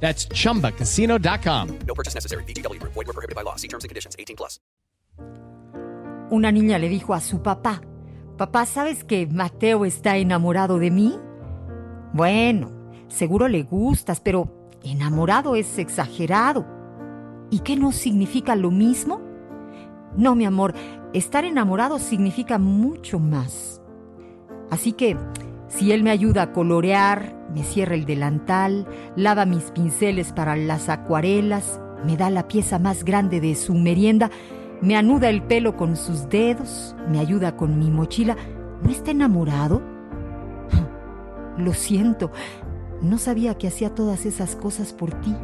That's chumbacasino.com. No purchase necessary. BGW. Void were prohibited by law. See terms and conditions. 18 plus. Una niña le dijo a su papá, Papá, ¿sabes que Mateo está enamorado de mí? Bueno, seguro le gustas, pero enamorado es exagerado. ¿Y qué no significa lo mismo? No, mi amor, estar enamorado significa mucho más. Así que, si él me ayuda a colorear, me cierra el delantal, lava mis pinceles para las acuarelas, me da la pieza más grande de su merienda, me anuda el pelo con sus dedos, me ayuda con mi mochila, ¿no está enamorado? Lo siento, no sabía que hacía todas esas cosas por ti.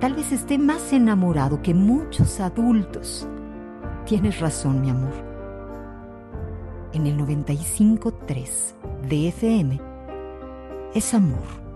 Tal vez esté más enamorado que muchos adultos. Tienes razón, mi amor. En el 95.3 de FM es amor.